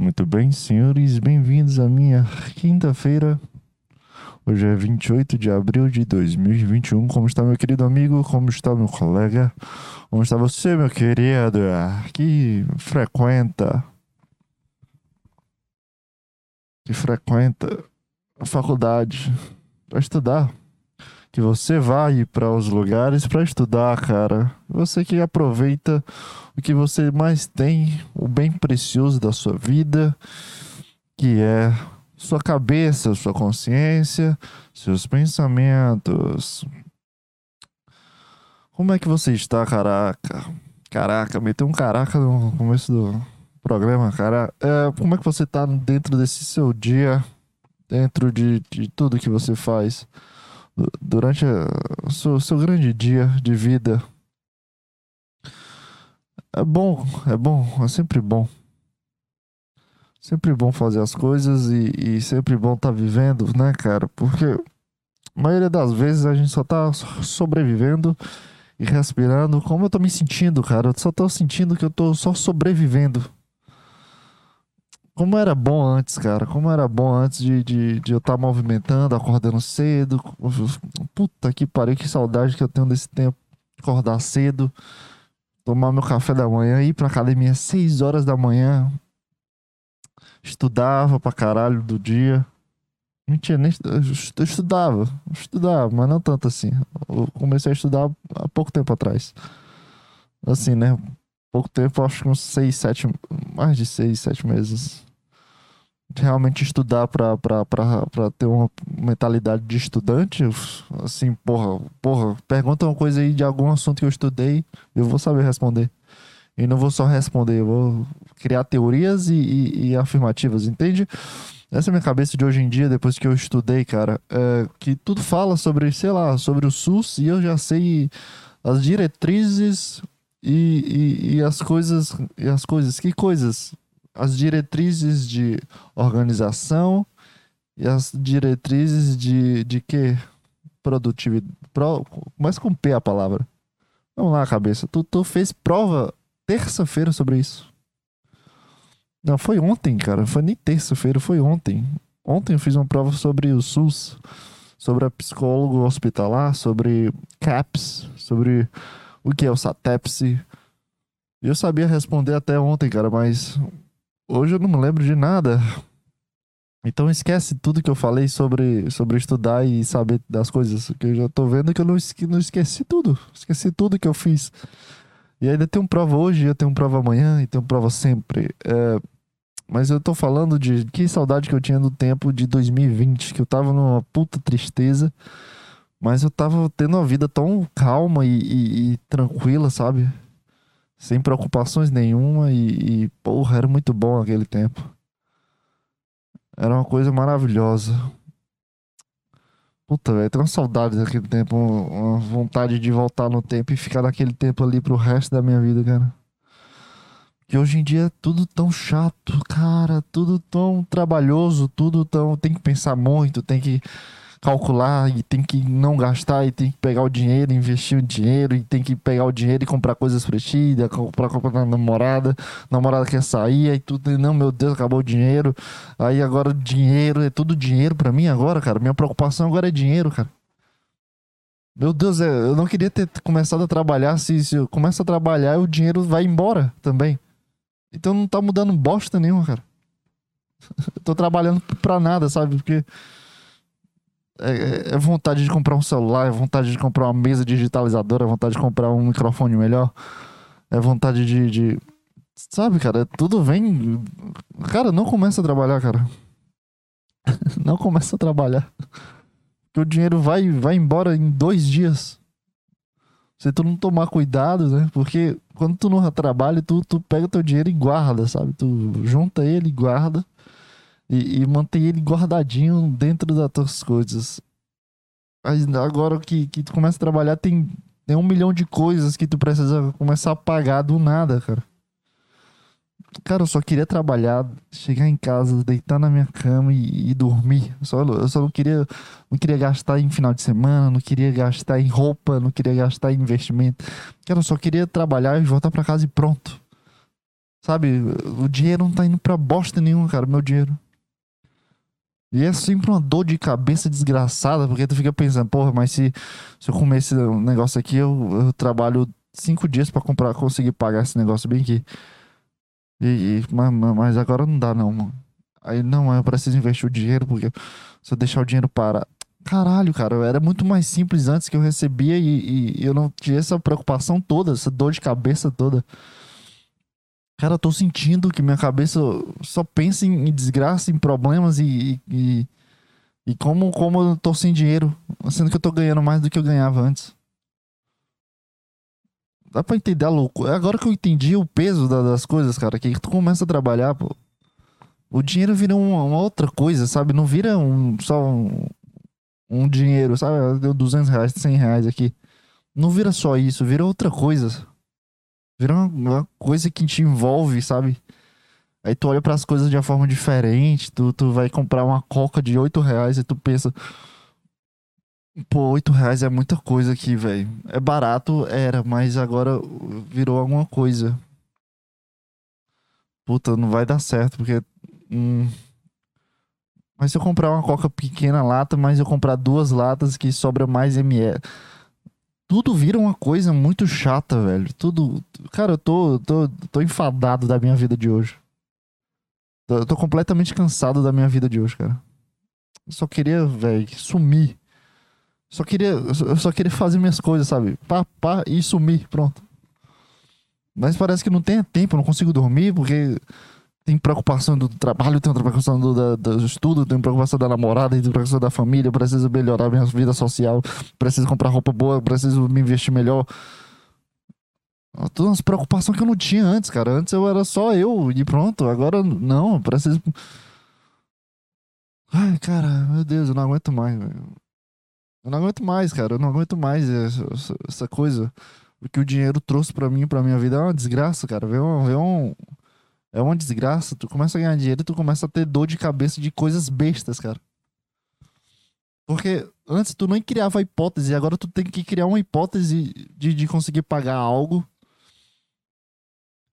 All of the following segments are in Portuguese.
Muito bem, senhores, bem-vindos à minha quinta-feira. Hoje é 28 de abril de 2021. Como está meu querido amigo? Como está meu colega? Como está você, meu querido? Que frequenta. Que frequenta a faculdade para estudar. Que você vai para os lugares para estudar, cara. Você que aproveita o que você mais tem, o bem precioso da sua vida, que é sua cabeça, sua consciência, seus pensamentos. Como é que você está, caraca? Caraca, meteu um caraca no começo do programa, cara. É, como é que você está dentro desse seu dia, dentro de, de tudo que você faz durante o seu, seu grande dia de vida? É bom, é bom, é sempre bom. Sempre bom fazer as coisas e, e sempre bom estar tá vivendo, né, cara? Porque a maioria das vezes a gente só tá sobrevivendo e respirando. Como eu tô me sentindo, cara? Eu só tô sentindo que eu tô só sobrevivendo. Como era bom antes, cara. Como era bom antes de, de, de eu estar tá movimentando, acordando cedo. Puta que pariu, que saudade que eu tenho desse tempo. Acordar cedo tomar meu café da manhã, ir pra academia às 6 horas da manhã. Estudava pra caralho do dia. Mentira, nem eu estudava, estudava, mas não tanto assim. Eu comecei a estudar há pouco tempo atrás. Assim, né? Pouco tempo, acho que uns 6, 7, mais de 6, 7 meses realmente estudar para ter uma mentalidade de estudante, assim, porra, porra, pergunta uma coisa aí de algum assunto que eu estudei, eu vou saber responder. E não vou só responder, eu vou criar teorias e, e, e afirmativas, entende? Essa é a minha cabeça de hoje em dia, depois que eu estudei, cara, é, que tudo fala sobre, sei lá, sobre o SUS e eu já sei as diretrizes e, e, e as coisas, e as coisas, que coisas? As diretrizes de organização e as diretrizes de, de quê? Produtividade. Pro, com P a palavra. Vamos lá, cabeça. Tu, tu fez prova terça-feira sobre isso. Não, foi ontem, cara. Foi nem terça-feira, foi ontem. Ontem eu fiz uma prova sobre o SUS, sobre a psicólogo hospitalar, sobre CAPS, sobre o que é o SATEPSE. Eu sabia responder até ontem, cara, mas Hoje eu não me lembro de nada. Então esquece tudo que eu falei sobre, sobre estudar e saber das coisas. Que eu já tô vendo que eu não, não esqueci tudo. Esqueci tudo que eu fiz. E ainda um prova hoje, eu tenho prova amanhã e tenho prova sempre. É, mas eu tô falando de que saudade que eu tinha do tempo de 2020, que eu tava numa puta tristeza. Mas eu tava tendo uma vida tão calma e, e, e tranquila, sabe? Sem preocupações nenhuma e, e, porra, era muito bom aquele tempo. Era uma coisa maravilhosa. Puta, velho, tenho uma saudade daquele tempo, uma vontade de voltar no tempo e ficar naquele tempo ali pro resto da minha vida, cara. Que hoje em dia é tudo tão chato, cara, tudo tão trabalhoso, tudo tão. Tem que pensar muito, tem que calcular e tem que não gastar e tem que pegar o dinheiro, investir o dinheiro e tem que pegar o dinheiro e comprar coisas prestidas, comprar comprar namorada, namorada quer sair, aí tudo, não, meu Deus, acabou o dinheiro. Aí agora dinheiro, é tudo dinheiro para mim agora, cara. Minha preocupação agora é dinheiro, cara. Meu Deus, é, eu não queria ter começado a trabalhar. Se, se eu começo a trabalhar, o dinheiro vai embora também. Então não tá mudando bosta nenhuma, cara. eu tô trabalhando pra nada, sabe? Porque é, é, é, vontade de comprar um celular, é vontade de comprar uma mesa digitalizadora, é vontade de comprar um microfone melhor, é vontade de, de. Sabe, cara, tudo vem. Cara, não começa a trabalhar, cara. não começa a trabalhar. Porque o dinheiro vai, vai embora em dois dias. Se tu não tomar cuidado, né? Porque quando tu não trabalha, tu, tu pega teu dinheiro e guarda, sabe? Tu junta ele e guarda e, e manter ele guardadinho dentro das tuas coisas. Mas agora que, que tu começa a trabalhar, tem, tem um milhão de coisas que tu precisa começar a pagar do nada, cara. Cara, eu só queria trabalhar, chegar em casa, deitar na minha cama e, e dormir. Eu só, eu só não queria, não queria gastar em final de semana, não queria gastar em roupa, não queria gastar em investimento. Cara, eu só queria trabalhar e voltar para casa e pronto. Sabe? O dinheiro não tá indo pra bosta nenhuma, cara, meu dinheiro. E é sempre uma dor de cabeça desgraçada, porque tu fica pensando, porra, mas se, se eu comer esse negócio aqui, eu, eu trabalho cinco dias para comprar, conseguir pagar esse negócio bem aqui. E, e, mas, mas agora não dá, não, mano. Aí, não, eu preciso investir o dinheiro, porque se eu deixar o dinheiro para. Caralho, cara, era muito mais simples antes que eu recebia e, e eu não tinha essa preocupação toda, essa dor de cabeça toda. Cara, eu tô sentindo que minha cabeça só pensa em, desgraça, em problemas e, e, e, como, como eu tô sem dinheiro, sendo que eu tô ganhando mais do que eu ganhava antes. Dá pra entender a loucura. Agora que eu entendi o peso da, das coisas, cara, que tu começa a trabalhar, pô, o dinheiro vira uma, uma outra coisa, sabe? Não vira um, só um, um dinheiro, sabe? Deu 200 reais, 100 reais aqui. Não vira só isso, vira outra coisa. Vira uma, uma coisa que te envolve, sabe? Aí tu olha para as coisas de uma forma diferente. Tu, tu vai comprar uma coca de 8 reais e tu pensa. Pô, 8 reais é muita coisa aqui, velho. É barato, era, mas agora virou alguma coisa. Puta, não vai dar certo, porque. Hum... Mas se eu comprar uma coca pequena lata, mas eu comprar duas latas que sobra mais ml tudo vira uma coisa muito chata, velho. Tudo. Cara, eu tô, tô, tô enfadado da minha vida de hoje. Eu tô completamente cansado da minha vida de hoje, cara. Eu só queria, velho, sumir. Só queria, eu só queria fazer minhas coisas, sabe? Pá, pá e sumir, pronto. Mas parece que não tem tempo, não consigo dormir porque tem preocupação do trabalho, tem preocupação do, do estudo, tem preocupação da namorada, tem preocupação da família, preciso melhorar minha vida social, preciso comprar roupa boa, preciso me investir melhor. Todas as preocupações que eu não tinha antes, cara. Antes eu era só eu e pronto. Agora não, preciso. Ai, cara, meu Deus, eu não aguento mais, velho. Eu não aguento mais, cara. Eu não aguento mais essa, essa coisa. O que o dinheiro trouxe para mim, pra minha vida, é uma desgraça, cara. Vê um, vê um, é uma desgraça. Tu começa a ganhar dinheiro tu começa a ter dor de cabeça de coisas bestas, cara. Porque antes tu nem criava hipótese, agora tu tem que criar uma hipótese de, de conseguir pagar algo.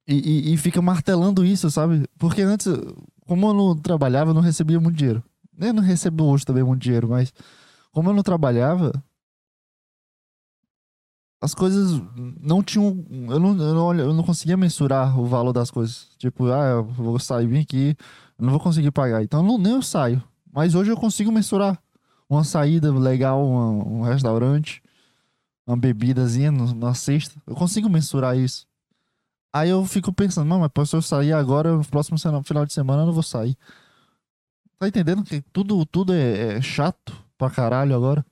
E, e, e, fica martelando isso, sabe? Porque antes, como eu não trabalhava, eu não recebia muito dinheiro. Eu não recebo hoje também muito dinheiro, mas como eu não trabalhava, as coisas não tinham. Eu não, eu não, eu não conseguia mensurar o valor das coisas. Tipo, ah, eu vou sair, vim aqui, não vou conseguir pagar. Então não, nem eu saio. Mas hoje eu consigo mensurar. Uma saída legal, uma, um restaurante, uma bebidazinha na sexta. Eu consigo mensurar isso. Aí eu fico pensando, não, mas se eu sair agora, no próximo final de semana eu não vou sair. Tá entendendo que tudo, tudo é, é chato pra caralho agora?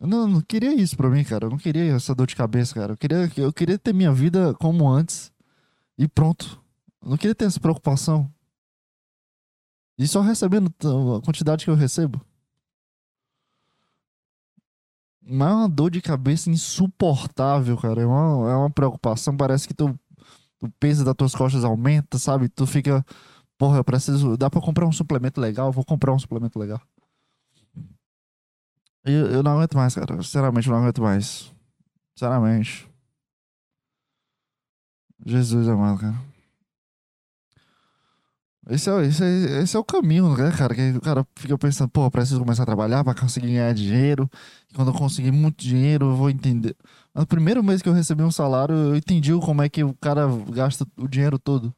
Eu não, não queria isso pra mim, cara. Eu não queria essa dor de cabeça, cara. Eu queria, eu queria ter minha vida como antes. E pronto. Eu não queria ter essa preocupação. E só recebendo a quantidade que eu recebo. Mas é uma dor de cabeça insuportável, cara. É uma, é uma preocupação. Parece que tu, o peso das tuas costas aumenta, sabe? Tu fica. Porra, eu preciso. Dá pra comprar um suplemento legal? Vou comprar um suplemento legal. Eu, eu não aguento mais, cara. Sinceramente, eu não aguento mais. Sinceramente. Jesus amado, cara. Esse é, esse, é, esse é o caminho, né, cara? Que o cara fica pensando, pô, preciso começar a trabalhar pra conseguir ganhar dinheiro. E quando eu conseguir muito dinheiro, eu vou entender. No primeiro mês que eu recebi um salário, eu entendi como é que o cara gasta o dinheiro todo.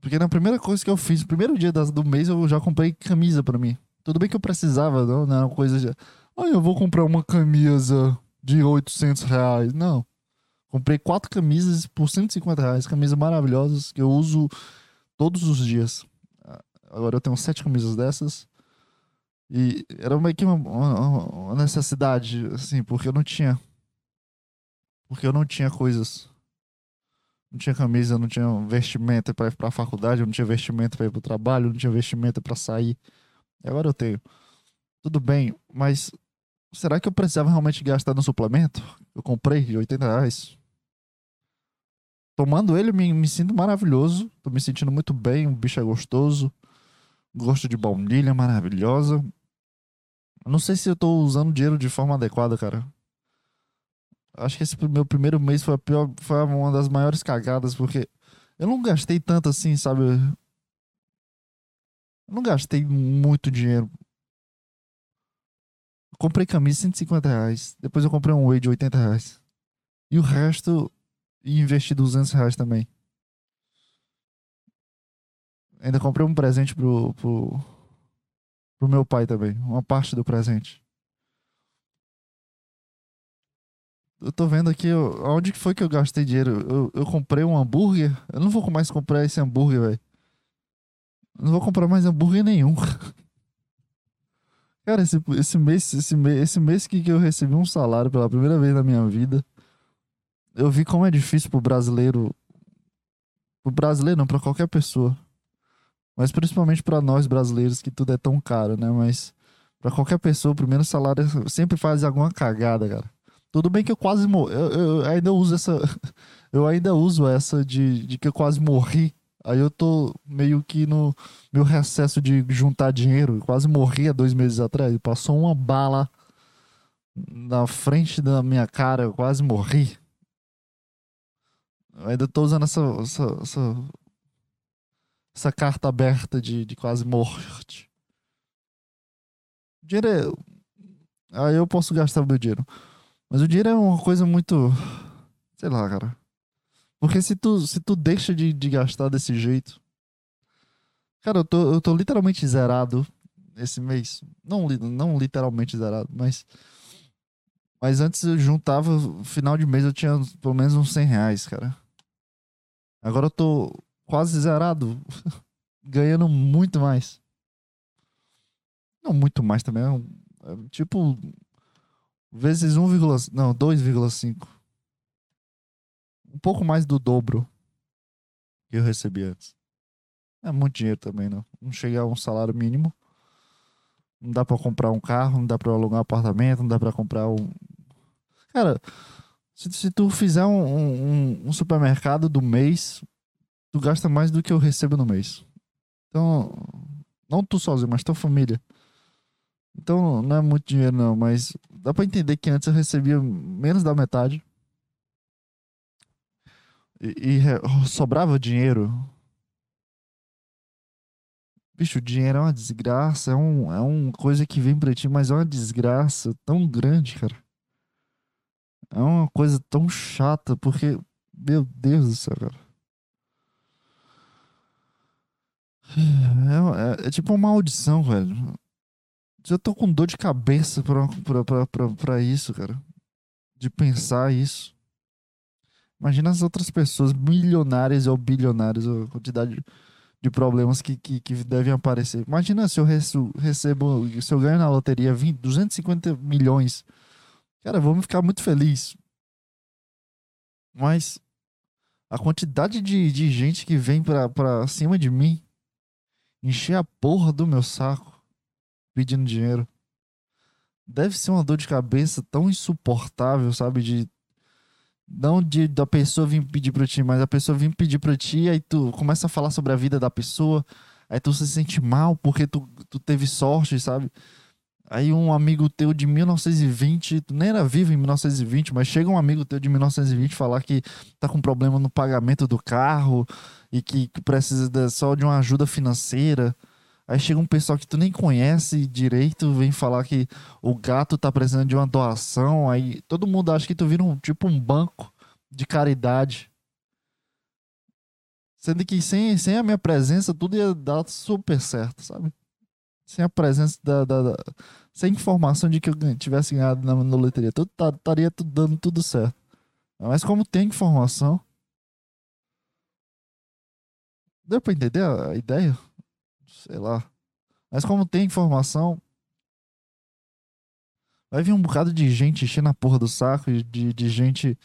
Porque na primeira coisa que eu fiz, no primeiro dia do mês, eu já comprei camisa pra mim. Tudo bem que eu precisava, não, não era uma coisa de. Ah, eu vou comprar uma camisa de 800 reais. Não. Comprei quatro camisas por 150 reais. Camisas maravilhosas que eu uso todos os dias. Agora eu tenho sete camisas dessas. E era meio que uma, uma, uma necessidade, assim, porque eu não tinha. Porque eu não tinha coisas. Não tinha camisa, não tinha vestimenta para ir pra faculdade, não tinha vestimenta para ir pro trabalho, não tinha vestimenta para sair. E agora eu tenho. Tudo bem, mas será que eu precisava realmente gastar no suplemento? Eu comprei de 80 reais. Tomando ele, me, me sinto maravilhoso. Tô me sentindo muito bem. O bicho é gostoso. Gosto de baunilha maravilhosa. Eu não sei se eu tô usando dinheiro de forma adequada, cara. Acho que esse meu primeiro mês foi a pior, foi uma das maiores cagadas, porque eu não gastei tanto assim, sabe? Não gastei muito dinheiro. Comprei camisa de 150 reais. Depois eu comprei um whey de 80 reais. E o resto, investi 200 reais também. Ainda comprei um presente pro, pro, pro meu pai também. Uma parte do presente. Eu tô vendo aqui, onde que foi que eu gastei dinheiro? Eu, eu comprei um hambúrguer. Eu não vou mais comprar esse hambúrguer, velho. Não vou comprar mais hambúrguer nenhum. Cara, esse, esse mês, esse mês, esse mês que eu recebi um salário pela primeira vez na minha vida, eu vi como é difícil pro brasileiro. Pro brasileiro, não, pra qualquer pessoa. Mas principalmente para nós brasileiros, que tudo é tão caro, né? Mas para qualquer pessoa, o primeiro salário sempre faz alguma cagada, cara. Tudo bem que eu quase morri. Eu, eu, ainda uso essa. Eu ainda uso essa de, de que eu quase morri. Aí eu tô meio que no meu recesso de juntar dinheiro. Quase morri há dois meses atrás. Passou uma bala na frente da minha cara. Eu quase morri. Eu ainda tô usando essa, essa, essa, essa carta aberta de, de quase morte. Dinheiro é... Aí eu posso gastar o meu dinheiro. Mas o dinheiro é uma coisa muito. Sei lá, cara. Porque se tu, se tu deixa de, de gastar desse jeito. Cara, eu tô, eu tô literalmente zerado esse mês. Não, não literalmente zerado, mas. Mas antes eu juntava, final de mês eu tinha pelo menos uns 100 reais, cara. Agora eu tô quase zerado, ganhando muito mais. Não muito mais também, é, é tipo vezes 1, não, 2,5. Um pouco mais do dobro que eu recebi antes. É muito dinheiro também, não. Não chega a um salário mínimo. Não dá para comprar um carro, não dá para alugar um apartamento, não dá para comprar um. Cara, se, se tu fizer um, um, um, supermercado do mês, tu gasta mais do que eu recebo no mês. Então, não tu sozinho, mas tua família. Então não é muito dinheiro não, mas dá pra entender que antes eu recebia menos da metade. E, e sobrava dinheiro. Bicho, o dinheiro é uma desgraça, é, um, é uma coisa que vem pra ti, mas é uma desgraça tão grande, cara. É uma coisa tão chata, porque, meu Deus do céu, cara. É, é, é tipo uma maldição, velho. Já tô com dor de cabeça pra, pra, pra, pra, pra isso, cara. De pensar isso. Imagina as outras pessoas, milionárias ou bilionárias, a quantidade de problemas que, que, que devem aparecer. Imagina se eu recebo, se eu ganho na loteria 20, 250 milhões. Cara, vou me ficar muito feliz. Mas a quantidade de, de gente que vem pra, pra cima de mim encher a porra do meu saco pedindo dinheiro. Deve ser uma dor de cabeça tão insuportável, sabe? De. Não de da pessoa vir pedir pra ti, mas a pessoa vir pedir pra ti, aí tu começa a falar sobre a vida da pessoa, aí tu se sente mal porque tu, tu teve sorte, sabe? Aí um amigo teu de 1920, tu nem era vivo em 1920, mas chega um amigo teu de 1920 falar que tá com problema no pagamento do carro e que, que precisa só de uma ajuda financeira. Aí chega um pessoal que tu nem conhece direito, vem falar que o gato tá precisando de uma doação. Aí todo mundo acha que tu vira um tipo um banco de caridade. Sendo que sem, sem a minha presença, tudo ia dar super certo, sabe? Sem a presença da. da, da sem informação de que eu tivesse ganhado na, na loteria, tudo estaria tudo dando tudo certo. Mas como tem informação. Deu pra entender a, a ideia? Sei lá. Mas como tem informação, vai vir um bocado de gente enchendo a porra do saco, de, de gente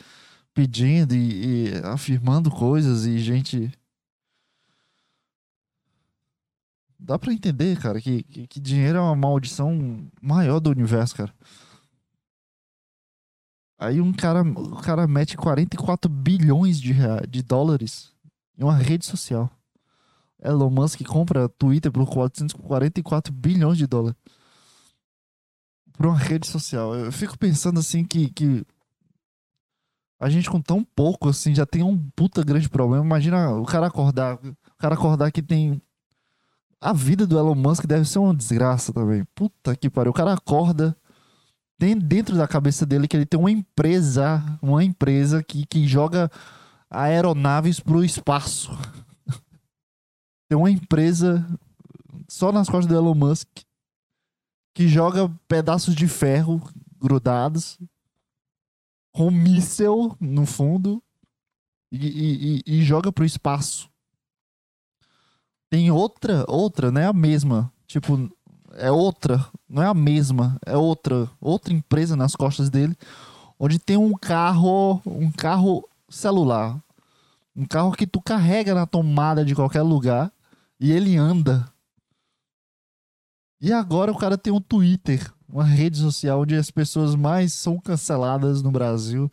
pedindo e, e afirmando coisas e gente. Dá pra entender, cara, que, que, que, dinheiro é uma maldição maior do universo, cara. Aí um cara, o cara mete 44 bilhões de, de dólares em uma rede social. Elon Musk compra Twitter por 444 bilhões de dólares. Por uma rede social. Eu fico pensando assim que, que A gente com tão pouco, assim, já tem um puta grande problema. Imagina o cara acordar. O cara acordar que tem. A vida do Elon Musk deve ser uma desgraça também. Puta que pariu. O cara acorda. Tem dentro da cabeça dele que ele tem uma empresa. Uma empresa que, que joga aeronaves pro espaço. Tem uma empresa só nas costas do Elon Musk que joga pedaços de ferro grudados com um míssel no fundo e, e, e, joga pro espaço. Tem outra, outra, não é a mesma. Tipo, é outra, não é a mesma, é outra, outra empresa nas costas dele, onde tem um carro, um carro celular, um carro que tu carrega na tomada de qualquer lugar e ele anda. E agora o cara tem um Twitter uma rede social onde as pessoas mais são canceladas no Brasil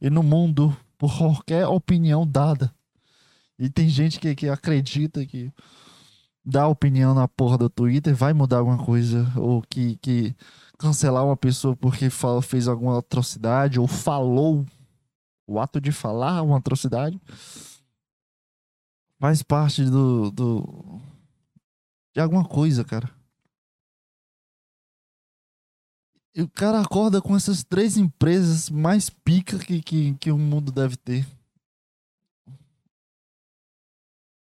e no mundo por qualquer opinião dada. E tem gente que, que acredita que dar opinião na porra do Twitter vai mudar alguma coisa, ou que, que cancelar uma pessoa porque fala, fez alguma atrocidade, ou falou o ato de falar uma atrocidade, faz parte do, do de alguma coisa, cara. E o cara acorda com essas três empresas mais pica que, que, que o mundo deve ter.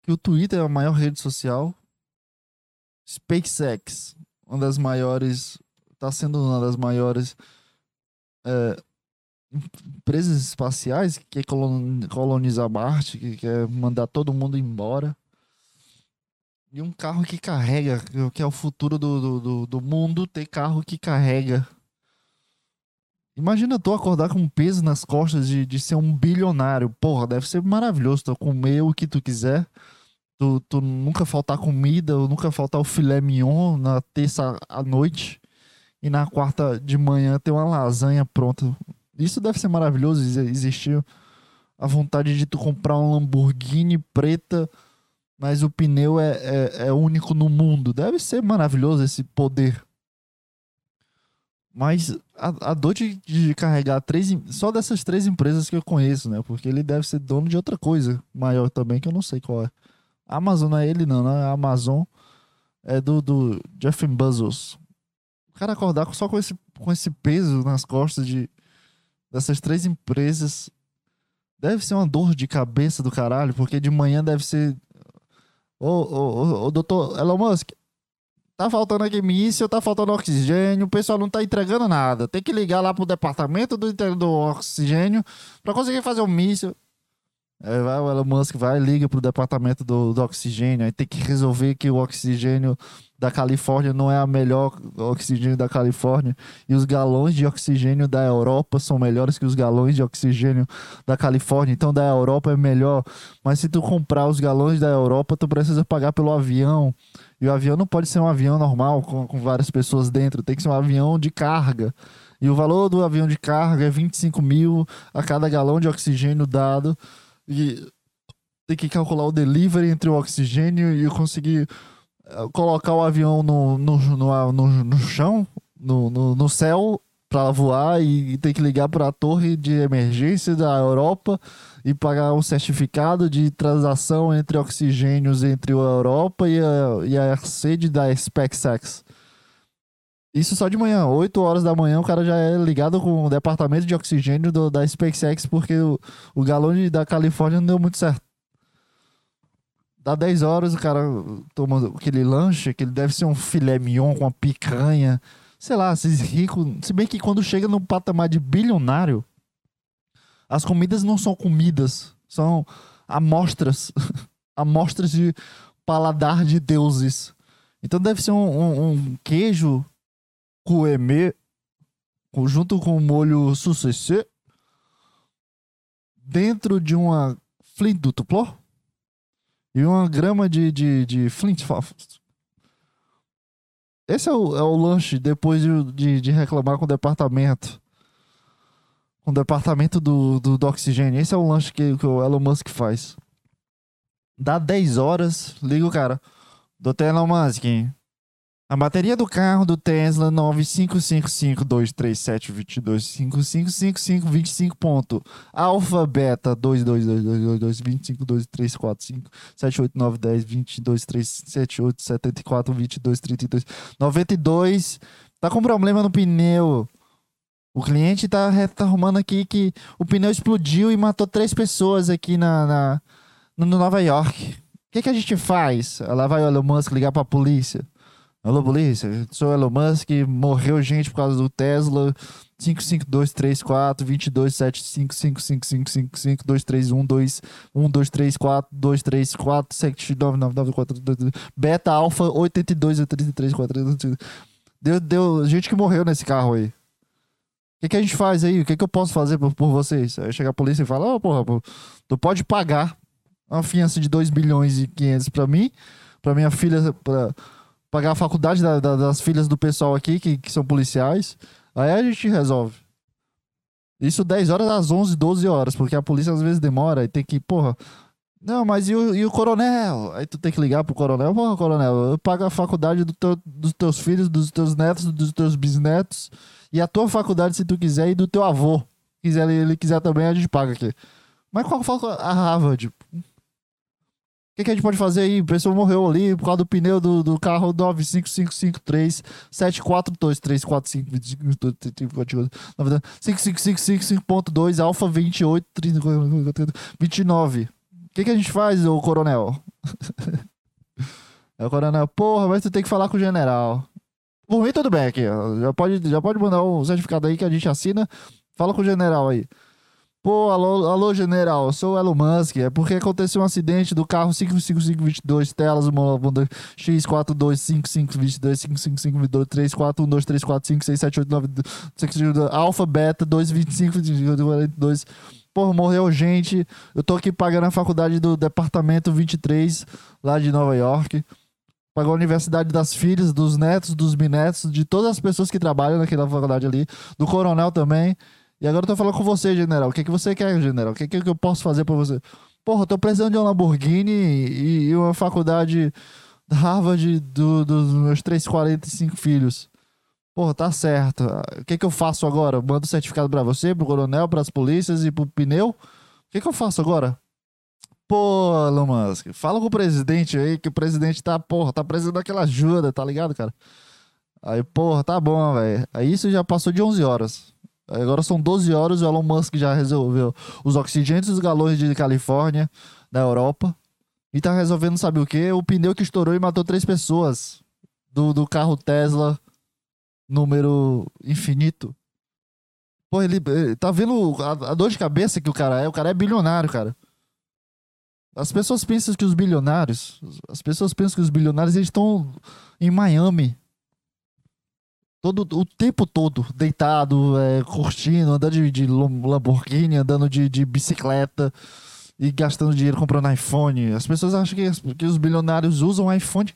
Que o Twitter é a maior rede social. SpaceX, uma das maiores. Está sendo uma das maiores é, empresas espaciais que quer colonizar Marte, que quer mandar todo mundo embora. E um carro que carrega, que é o futuro do, do, do mundo, ter carro que carrega. Imagina tu acordar com um peso nas costas de, de ser um bilionário. Porra, deve ser maravilhoso tu comer o que tu quiser. Tu, tu nunca faltar comida, ou nunca faltar o filé mignon na terça à noite. E na quarta de manhã ter uma lasanha pronta. Isso deve ser maravilhoso existir a vontade de tu comprar um Lamborghini preta mas o pneu é, é, é, único no mundo. Deve ser maravilhoso esse poder. Mas a, a dor de, de, carregar três. Só dessas três empresas que eu conheço, né? Porque ele deve ser dono de outra coisa maior também, que eu não sei qual é. A Amazon não é ele, não, né? A Amazon é do, do Jeff Bezos. O cara acordar só com esse, com esse peso nas costas de, dessas três empresas deve ser uma dor de cabeça do caralho, porque de manhã deve ser Ô, ô, ô, doutor Elon Musk, tá faltando aqui míssil, tá faltando oxigênio, o pessoal não tá entregando nada. Tem que ligar lá pro departamento do, do oxigênio para conseguir fazer um míssil. Aí vai, o Elon Musk vai, liga pro departamento do, do oxigênio, aí tem que resolver que o oxigênio da Califórnia não é a melhor oxigênio da Califórnia e os galões de oxigênio da Europa são melhores que os galões de oxigênio da Califórnia. Então da Europa é melhor, mas se tu comprar os galões da Europa, tu precisa pagar pelo avião. E o avião não pode ser um avião normal com, com várias pessoas dentro, tem que ser um avião de carga. E o valor do avião de carga é 25 mil a cada galão de oxigênio dado. E tem que calcular o delivery entre o oxigênio e conseguir colocar o avião no, no, no, no, no chão, no, no, no céu, para voar e, ter que ligar para a torre de emergência da Europa e pagar um certificado de transação entre oxigênios entre a Europa e a, e a sede da SpaceX. Isso só de manhã, 8 horas da manhã, o cara já é ligado com o departamento de oxigênio do, da SpaceX, porque o, o galão de, da Califórnia não deu muito certo. Dá 10 horas, o cara toma aquele lanche, que ele deve ser um filé mignon com uma picanha. Sei lá, esses ricos. Se bem que quando chega no patamar de bilionário, as comidas não são comidas, são amostras. amostras de paladar de deuses. Então deve ser um, um, um queijo couemé junto com o molho sucessê dentro de uma flint duplo e uma grama de, de, de Flint. Esse é o, é o lanche depois de, de, de reclamar com o departamento. Com o departamento do, do, do oxigênio. Esse é o lanche que, que o Elon Musk faz. Dá 10 horas, liga o cara. Doutor Elon Musk, A bateria do carro do Tesla 9555237225555525 ponto. Alfa Beta 222222223457892378910 Tá com problema no pneu. O cliente tá, tá arrumando aqui que o pneu explodiu e matou três pessoas aqui na, na no Nova York. O que, que a gente faz? Lá vai o Elon Musk ligar pra polícia. Alô, polícia, sou Elon Musk, morreu gente por causa do Tesla. 55234 22755555 231 1234 234 799942 Beta Alpha 82 Deu, deu gente que morreu nesse carro aí. O que, que a gente faz aí? O que, que eu posso fazer por, por vocês? Aí chega a polícia e fala: Ô, oh, porra, tu pode pagar uma fiança de 2 bilhões e 500 pra mim, pra minha filha, pra pagar a faculdade da, da, das filhas do pessoal aqui, que, que são policiais. Aí a gente resolve. Isso 10 horas às 11, 12 horas, porque a polícia às vezes demora e tem que, porra. Não, mas e o, e o coronel? Aí tu tem que ligar pro coronel. Porra, coronel, eu pago a faculdade do teu, dos teus filhos, dos teus netos, dos teus bisnetos. E a tua faculdade, se tu quiser, e do teu avô. Quiser, ele quiser também, a gente paga aqui. Mas qual foi a Harvard? O que, que, a gente pode fazer aí? O pessoal morreu ali por causa do pneu do, do carro 95553 742 345 5555 Alfa 28 29. O que, que a gente faz, ô coronel? é o coronel, porra, mas tu tem que falar com o general. Por mim, tudo bem aqui. Já pode, já pode mandar um certificado aí que a gente assina. Fala com o general aí. Pô, alô, alô, general, sou o Elon Musk. É porque aconteceu um acidente do carro 55522 telas, uma X4255223555223412341678 Alfa Beta 225 Pô, morreu gente. Eu tô aqui pagando a faculdade do departamento 23 lá de Nova York. Pagou a universidade das filhas, dos netos, dos bisnetos, de todas as pessoas que trabalham naquela faculdade ali, do coronel também. E agora eu tô falando com você, general. O que, que você quer, general? O que, que eu posso fazer pra você? Porra, eu tô precisando de um Lamborghini e, e uma faculdade Harvard do, dos meus 345 filhos. Porra, tá certo. O que, que eu faço agora? Mando certificado pra você, pro coronel, pras polícias e pro pneu? O que, que eu faço agora? Pô, Elon Musk, fala com o presidente aí, que o presidente tá, porra, tá precisando daquela ajuda, tá ligado, cara? Aí, porra, tá bom, velho. Aí isso já passou de 11 horas. Agora são 12 horas e o Elon Musk já resolveu os oxigênios dos galões de Califórnia, da Europa. E tá resolvendo, sabe o que? O pneu que estourou e matou três pessoas do, do carro Tesla número infinito. Pô, ele, ele tá vendo a, a, dor de cabeça que o cara é? O cara é bilionário, cara. As pessoas pensam que os bilionários, as pessoas pensam que os bilionários eles estão em Miami, todo o tempo todo deitado, é, curtindo, andando de, de Lamborghini, andando de, de, bicicleta e gastando dinheiro comprando iPhone. As pessoas acham que, que os bilionários usam iPhone.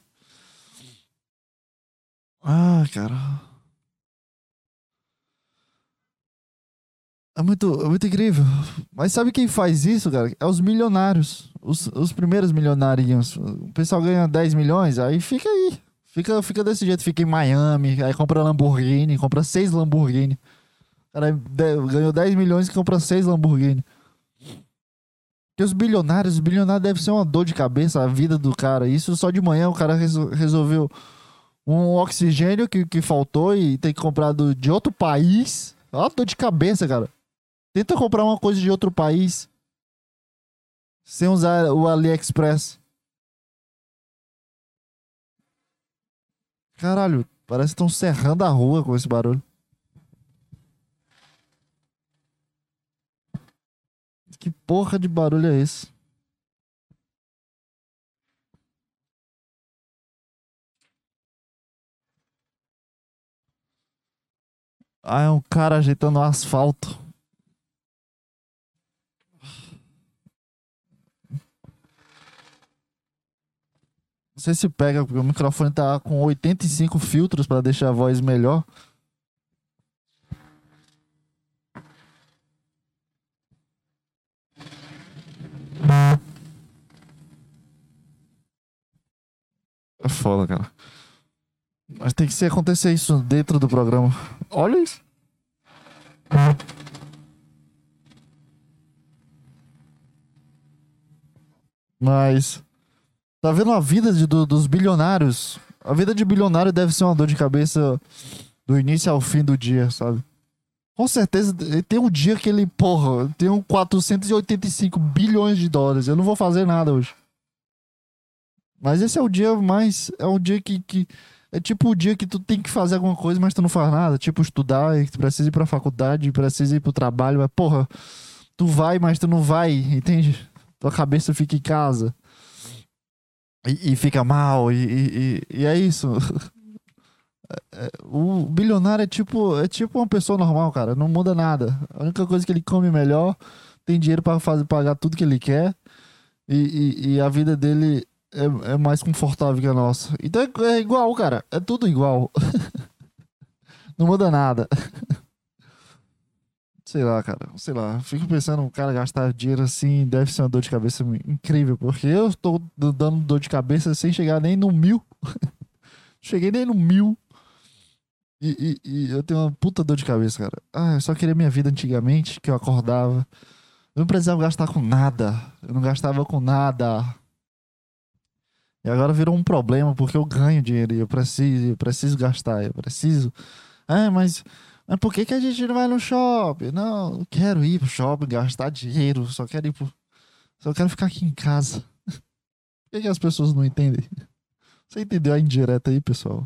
Ah, cara. É muito, é muito incrível. Mas sabe quem faz isso, cara? É os milionários. Os, os primeiros milionários. O pessoal ganha 10 milhões, aí fica aí. Fica, fica desse jeito, fica em Miami, aí compra Lamborghini, compra seis Lamborghini. O cara ganhou 10 milhões e compra seis Lamborghini. Porque os bilionários, os bilionários deve ser uma dor de cabeça a vida do cara. Isso só de manhã o cara resolveu um oxigênio que, que faltou e tem que comprar do, de outro país. Ó, dor de cabeça, cara. Tenta comprar uma coisa de outro país sem usar o AliExpress. Caralho, parece que estão serrando a rua com esse barulho. Que porra de barulho é esse? Ah, é um cara ajeitando o asfalto. Não sei se pega, porque o microfone tá com 85 filtros para deixar a voz melhor. É foda, cara. Mas tem que ser acontecer isso dentro do programa. Olha isso. Mas. Tá vendo a vida de, do, dos bilionários? A vida de bilionário deve ser uma dor de cabeça do início ao fim do dia, sabe? Com certeza tem um dia que ele, porra, tem um 485 bilhões de dólares. Eu não vou fazer nada hoje. Mas esse é o dia mais. É o dia que, que. É tipo o dia que tu tem que fazer alguma coisa, mas tu não faz nada. Tipo, estudar, tu precisa ir pra faculdade, precisa ir pro trabalho. Mas, porra, tu vai, mas tu não vai, entende? tua cabeça fica em casa e, e fica mal, e, e, e é isso. É, é, o bilionário é tipo, é tipo uma pessoa normal, cara. Não muda nada. A única coisa que ele come melhor, tem dinheiro para fazer pagar tudo que ele quer. E, e, e a vida dele é, é, mais confortável que a nossa. Então é, é igual, cara. É tudo igual. Não muda nada. Sei lá, cara. Sei lá. Fico pensando, um cara gastar dinheiro assim deve ser uma dor de cabeça incrível. Porque eu estou dando dor de cabeça sem chegar nem no mil. Cheguei nem no mil. E, e, e, eu tenho uma puta dor de cabeça, cara. Ah, eu só queria minha vida antigamente, que eu acordava. Eu não precisava gastar com nada. Eu não gastava com nada. E agora virou um problema porque eu ganho dinheiro e eu preciso, eu preciso gastar, eu preciso. Ah, mas mas por que, que a gente não vai no shopping? Não, não quero ir pro shopping, gastar dinheiro, só quero ir pro... Só quero ficar aqui em casa. Por que, que as pessoas não entendem? Você entendeu a indireta aí, pessoal?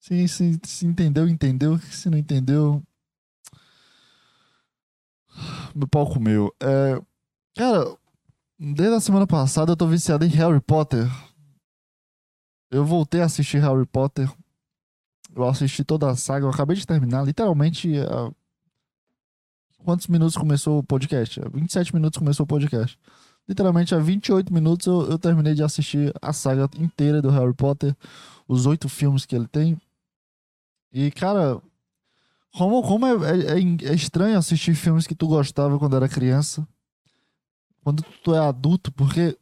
Se, se, se entendeu, entendeu. Se não entendeu. Meu pau comeu. É, cara, desde a semana passada eu tô viciado em Harry Potter. Eu voltei a assistir Harry Potter eu assisti toda a saga, eu acabei de terminar, literalmente. Uh, quantos minutos começou o podcast? 27 minutos começou o podcast. Literalmente, há 28 minutos eu, eu terminei de assistir a saga inteira do Harry Potter, os oito filmes que ele tem. E, cara, como, como é, é, é, estranho assistir filmes que tu gostava quando era criança, quando tu é adulto, porque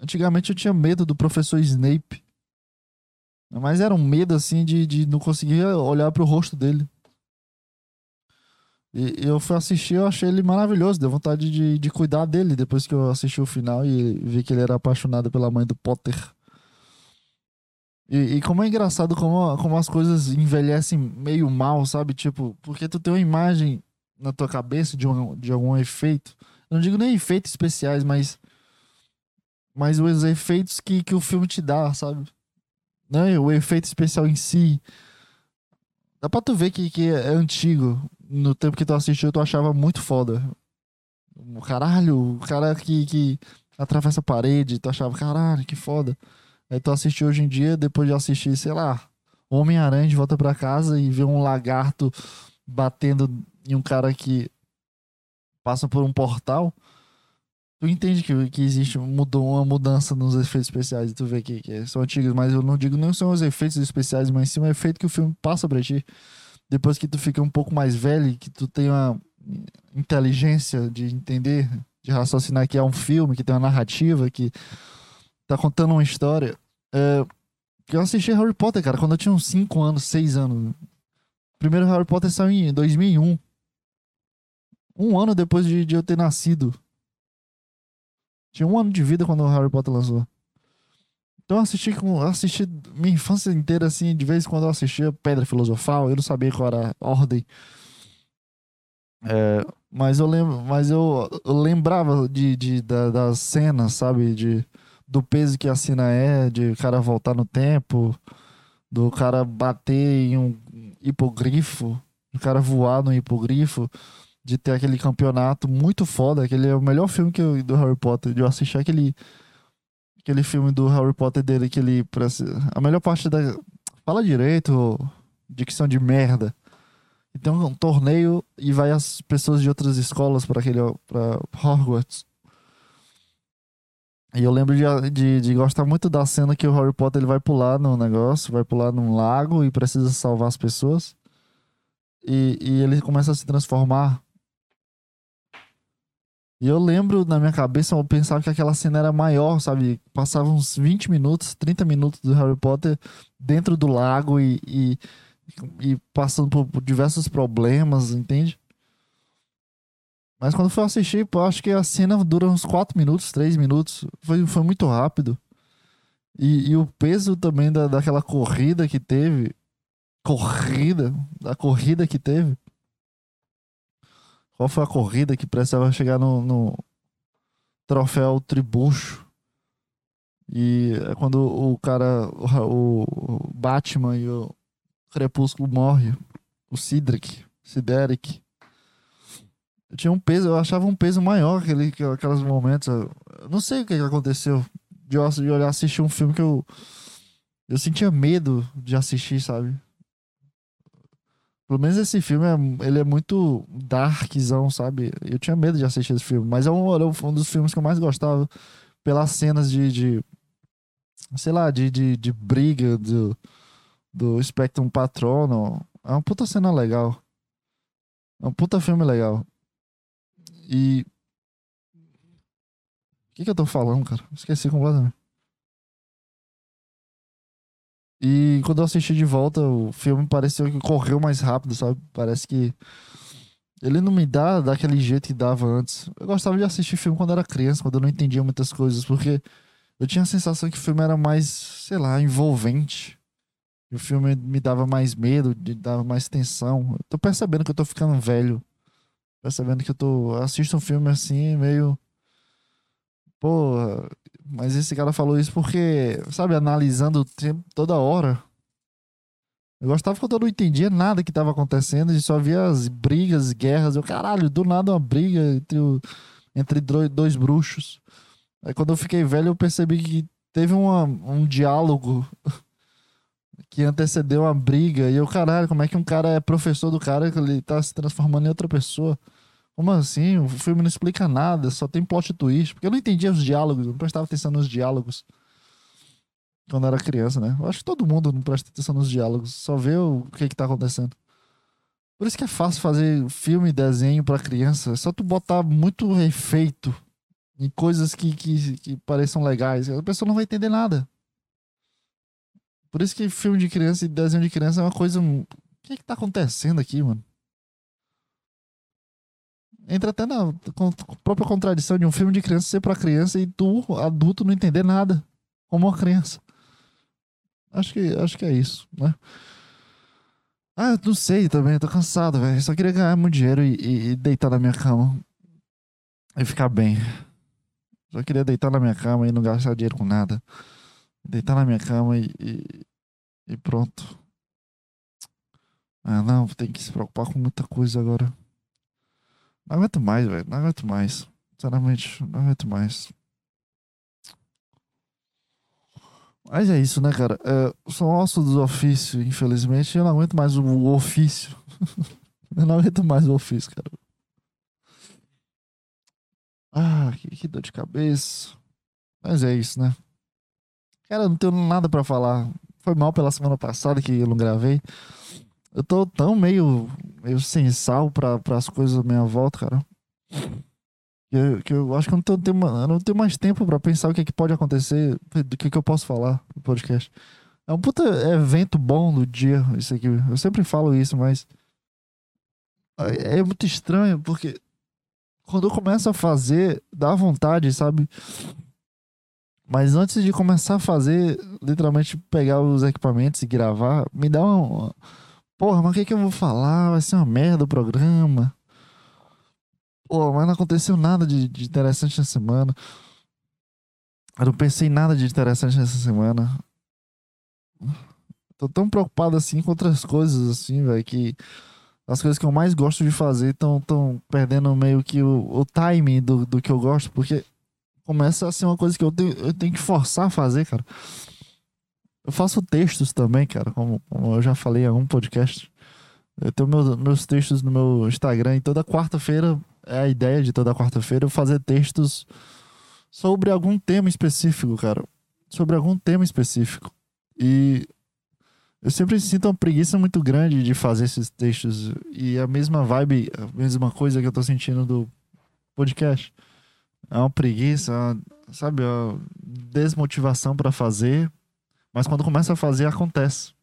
antigamente eu tinha medo do professor Snape. Mas era um medo, assim, de, de não conseguir olhar pro rosto dele. E eu fui assistir, eu achei ele maravilhoso. Deu vontade de, de cuidar dele depois que eu assisti o final e vi que ele era apaixonado pela mãe do Potter. E, e, como é engraçado como, como as coisas envelhecem meio mal, sabe? Tipo, porque tu tem uma imagem na tua cabeça de, um, de algum efeito. Eu não digo nem efeitos especiais, mas. Mas os efeitos que, que o filme te dá, sabe? Né? O efeito especial em si. Dá pra tu ver que, que é antigo. No tempo que tu assistiu, tu achava muito foda. Caralho, o cara que, que atravessa a parede, tu achava, caralho, que foda. Aí tu assistiu hoje em dia, depois de assistir, sei lá, Homem-Aranha de volta pra casa e vê um lagarto batendo em um cara que passa por um portal tu entende que, que existe mudou uma mudança nos efeitos especiais e tu vê que, que, são antigos, mas eu não digo não são os efeitos especiais, mas sim o efeito que o filme passa pra ti. Depois que tu fica um pouco mais velho, que tu tem uma inteligência de entender, de raciocinar que é um filme, que tem uma narrativa, que tá contando uma história. É, eu assisti Harry Potter, cara, quando eu tinha uns 5 anos, 6 anos. O primeiro Harry Potter saiu em 2001. Um ano depois de, de eu ter nascido. Tinha um ano de vida quando o Harry Potter lançou. Então eu assisti com. assisti minha infância inteira, assim, de vez em quando eu assistia Pedra Filosofal, eu não sabia qual era a ordem. É, mas eu lembro, mas eu, eu lembrava de, de, da, das cenas, sabe? De, do peso que a cena é, de o cara voltar no tempo, do cara bater em um hipogrifo, do cara voar no hipogrifo de ter aquele campeonato muito foda. Aquele é o melhor filme que eu, do Harry Potter. De eu assistir aquele, aquele filme do Harry Potter dele que ele. A melhor parte da. Fala direito, dicção de merda. E tem um, um torneio e vai as pessoas de outras escolas para aquele. para Hogwarts. E eu lembro de, de, de, gostar muito da cena que o Harry Potter ele vai pular no negócio, vai pular num lago e precisa salvar as pessoas. E, e ele começa a se transformar E eu lembro na minha cabeça, eu pensava que aquela cena era maior, sabe? Passava uns 20 minutos, 30 minutos do Harry Potter dentro do lago e, e, e passando por, diversos problemas, entende? Mas quando foi assistir, pô, acho que a cena dura uns 4 minutos, 3 minutos. Foi, foi muito rápido. E, e o peso também da, daquela corrida que teve. Corrida? Da corrida que teve. Qual foi a corrida que precisava chegar no, no troféu tribucho? E é quando o cara, o, o Batman e o Crepúsculo morre, o Cedric, Cedric, eu tinha um peso, eu achava um peso maior aquele, aqueles momentos. Eu não sei o que, aconteceu de de olhar assistir um filme que eu eu sentia medo de assistir, sabe? Pelo menos esse filme, é, ele é muito darkzão, sabe? Eu tinha medo de assistir esse filme, mas é um, um dos filmes que eu mais gostava pelas cenas de, de sei lá, de, de, de briga do, do Spectrum Patrono. É uma puta cena legal. É um puta filme legal. E. O que, que eu tô falando, cara? Esqueci completamente. E quando eu assisti de volta, o filme pareceu que correu mais rápido, sabe? Parece que ele não me dá daquele jeito que dava antes. Eu gostava de assistir filme quando era criança, quando eu não entendia muitas coisas, porque eu tinha a sensação que o filme era mais, sei lá, envolvente. O filme me dava mais medo, me dava mais tensão. Eu tô percebendo que eu tô ficando velho. Percebendo que eu tô. Assisto um filme assim, meio. Pô, mas esse cara falou isso porque, sabe, analisando o tempo toda hora. Eu gostava quando eu não entendia nada que estava acontecendo e só via as brigas, guerras. Eu, caralho, do nada uma briga entre, o, entre dois bruxos. Aí quando eu fiquei velho, eu percebi que teve uma, um diálogo que antecedeu uma briga. E eu, caralho, como é que um cara é professor do cara que ele tá se transformando em outra pessoa? Como assim? O filme não explica nada, só tem plot twist. Porque eu não entendia os diálogos, não prestava atenção nos diálogos. Quando era criança, né? Eu acho que todo mundo não presta atenção nos diálogos, só vê o que que tá acontecendo. Por isso que é fácil fazer filme desenho para criança. É só tu botar muito efeito em coisas que, que, que pareçam legais. A pessoa não vai entender nada. Por isso que filme de criança e desenho de criança é uma coisa. O que que tá acontecendo aqui, mano? Entra até na própria contradição de um filme de criança ser para criança e tu, adulto, não entender nada como uma criança. Acho que, acho que é isso, né? Ah, eu não sei também, tô cansado, velho. Só queria ganhar muito dinheiro e, e, e, deitar na minha cama e ficar bem. Só queria deitar na minha cama e não gastar dinheiro com nada. Deitar na minha cama e, e, e pronto. Ah, não, tem que se preocupar com muita coisa agora. Não aguento mais, velho. Não aguento mais. Sinceramente, não aguento mais. Mas é isso, né, cara? É, sou osso do ofício, infelizmente. Eu não aguento mais o ofício. eu não aguento mais o ofício, cara. Ah, que, que dor de cabeça. Mas é isso, né? Cara, eu não tenho nada para falar. Foi mal pela semana passada que eu não gravei. Eu tô tão meio, meio sem sal para as coisas à minha volta, cara. Que eu, que eu acho que eu não tenho, tenho, eu não tenho mais tempo para pensar o que, é que pode acontecer, do que, que eu posso falar no podcast. É um puta evento bom do dia, isso aqui. Eu sempre falo isso, mas. É, é muito estranho, porque quando eu começo a fazer, dá vontade, sabe? Mas antes de começar a fazer, literalmente pegar os equipamentos e gravar, me dá uma, Porra, mas o que, que eu vou falar? Vai ser uma merda o programa. Pô, mas não aconteceu nada de, de interessante na semana. Eu não pensei nada de interessante nessa semana. Tô tão preocupado assim com outras coisas, assim, velho, que as coisas que eu mais gosto de fazer estão tão perdendo meio que o, o timing do, do que eu gosto, porque começa a ser uma coisa que eu tenho, eu tenho que forçar a fazer, cara. Eu faço textos também, cara, como, como eu já falei em algum podcast. Eu tenho meus, meus textos no meu Instagram e toda quarta-feira, é a ideia de toda quarta-feira eu fazer textos sobre algum tema específico, cara. Sobre algum tema específico. E eu sempre sinto uma preguiça muito grande de fazer esses textos. E a mesma vibe, a mesma coisa que eu tô sentindo do podcast. é uma preguiça, uma, sabe, é uma desmotivação para fazer, mas quando começa a fazer acontece.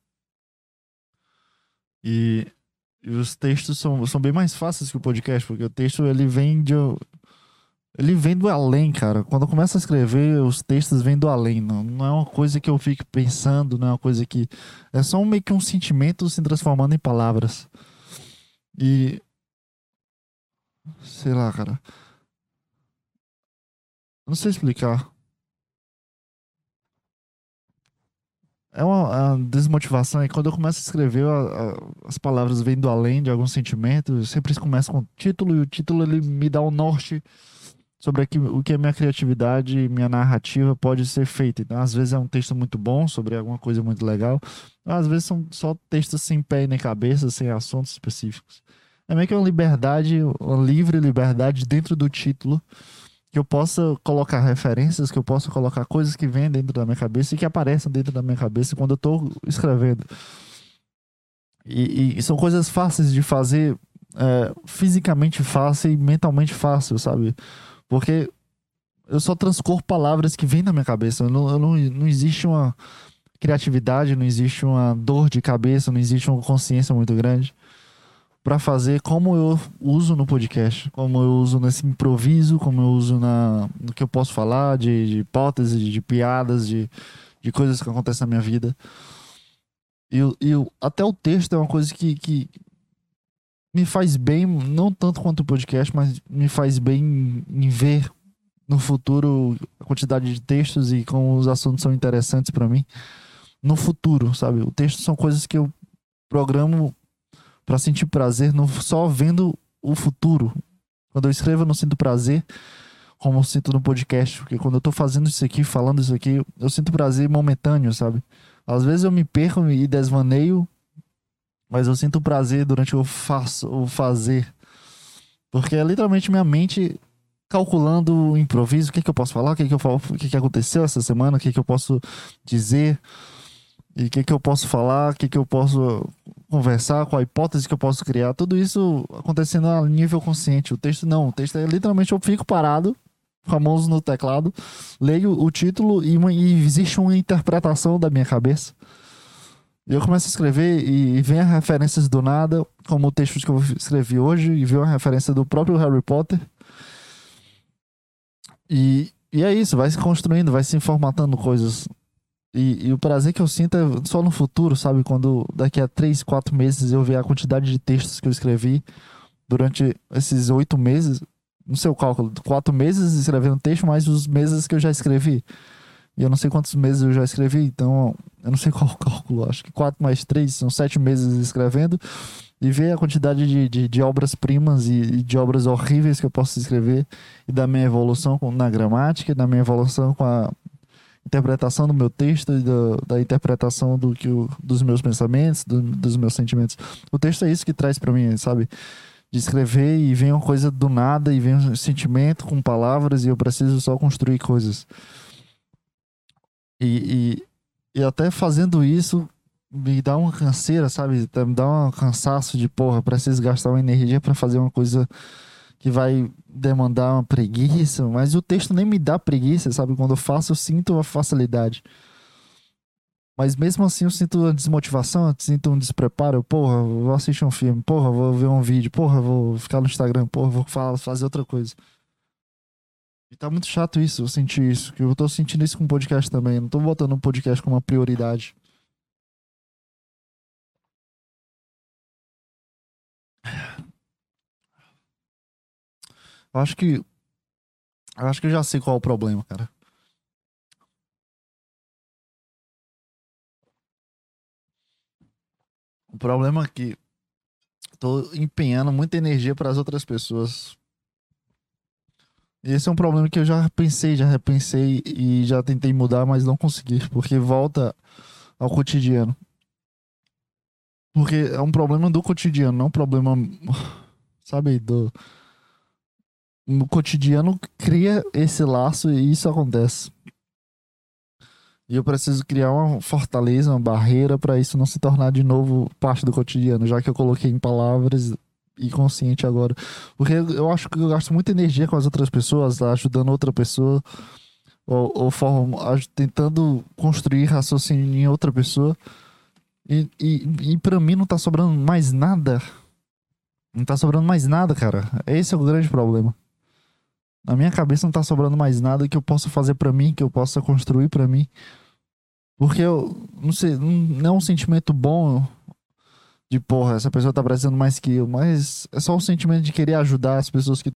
E, e, os textos são, são bem mais fáceis que o podcast, porque o texto ele vem de ele vem do além, cara. Quando eu começo a escrever, os textos vêm do além. Não, não é uma coisa que eu fico pensando, não é uma coisa que. É só um, meio que um sentimento se transformando em palavras. E. Sei lá, cara. Não sei explicar. É uma, é uma desmotivação. E quando eu começo a escrever, a, a, as palavras vêm do além de algum sentimento. Eu sempre começo com o título, e o título ele me dá um norte sobre aqui, o que a minha criatividade, minha narrativa pode ser feita. Então, às vezes é um texto muito bom sobre alguma coisa muito legal, às vezes são só textos sem pé nem cabeça, sem assuntos específicos. É meio que uma liberdade, uma livre liberdade dentro do título, que eu possa colocar referências, que eu possa colocar coisas que vêm dentro da minha cabeça e que apareçam dentro da minha cabeça quando eu estou escrevendo. E, e, são coisas fáceis de fazer, é, fisicamente fácil e mentalmente fácil, sabe? Porque eu só transcorro palavras que vêm na minha cabeça. Não, eu não, não existe uma criatividade, não existe uma dor de cabeça, não existe uma consciência muito grande para fazer como eu uso no podcast, como eu uso nesse improviso, como eu uso na, no que eu posso falar, de, de de, de, piadas, de, de coisas que acontecem na minha vida. E, e até o texto é uma coisa que, que me faz bem, não tanto quanto o podcast, mas me faz bem em ver no futuro a quantidade de textos e como os assuntos são interessantes para mim. No futuro, sabe? O texto são coisas que eu programo para sentir prazer no, só vendo o futuro. Quando eu escrevo, eu não sinto prazer como eu sinto no podcast, porque quando eu tô fazendo isso aqui, falando isso aqui, eu sinto prazer momentâneo, sabe? Às vezes eu me perco e desvaneio mas eu sinto prazer durante o, faço, o fazer. Porque é literalmente minha mente calculando o improviso, o que, que eu posso falar, o que, que eu falo, o que, que aconteceu essa semana, o que, que eu posso dizer, e o que, que eu posso falar, o que, que eu posso conversar, qual a hipótese que eu posso criar, tudo isso acontecendo a nível consciente. O texto não, o texto é literalmente eu fico parado, famoso no teclado, leio o título e, uma, e existe uma interpretação da minha cabeça eu começo a escrever e, vem as referências do nada, como o texto que eu escrevi hoje, e vem a referência do próprio Harry Potter. E, e é isso, vai se construindo, vai se formatando coisas. E, e, o prazer que eu sinto é só no futuro, sabe? Quando daqui a três, quatro meses eu ver a quantidade de textos que eu escrevi durante esses oito meses, no seu cálculo, quatro meses escrevendo texto, mais os meses que eu já escrevi. E eu não sei quantos meses eu já escrevi, então eu não sei qual o cálculo, acho que 4 mais 3 são 7 meses escrevendo. E ver a quantidade de, de, de obras-primas e, e, de obras horríveis que eu posso escrever, e da minha evolução com, na gramática, da minha evolução com a interpretação do meu texto do, da interpretação do que dos meus pensamentos, do, dos meus sentimentos. O texto é isso que traz para mim, sabe? De escrever e vem uma coisa do nada e vem um sentimento com palavras e eu preciso só construir coisas. E, e, e até fazendo isso, me dá uma canseira, sabe? Me dá um cansaço de, porra, preciso gastar uma energia para fazer uma coisa que vai demandar uma preguiça, mas o texto nem me dá preguiça, sabe? Quando eu faço, eu sinto a facilidade. Mas mesmo assim eu sinto uma desmotivação, eu sinto um despreparo. Porra, vou assistir um filme, porra, vou ver um vídeo, porra, vou ficar no Instagram, porra, vou fazer outra coisa. E tá muito chato isso, eu senti isso. Que eu tô sentindo isso com o podcast também. não tô botando um podcast como uma prioridade. Eu acho que. Eu acho que eu já sei qual é o problema, cara. O problema é que tô empenhando muita energia para as outras pessoas esse é um problema que eu já pensei, já repensei e já tentei mudar, mas não consegui, porque volta ao cotidiano. Porque é um problema do cotidiano, não um problema, sabe, do no cotidiano cria esse laço e isso acontece. E eu preciso criar uma fortaleza, uma barreira para isso não se tornar de novo parte do cotidiano, já que eu coloquei em palavras e consciente agora. Porque eu acho que eu gasto muita energia com as outras pessoas, ajudando outra pessoa, ou, ou tentando construir raciocínio em outra pessoa. E, e, e pra mim não tá sobrando mais nada. Não tá sobrando mais nada, cara. Esse é o grande problema. Na minha cabeça não tá sobrando mais nada que eu possa fazer para mim, que eu possa construir para mim. Porque eu não sei, não é um sentimento bom de porra, essa pessoa tá precisando mais que eu, mas é só o sentimento de querer ajudar as pessoas que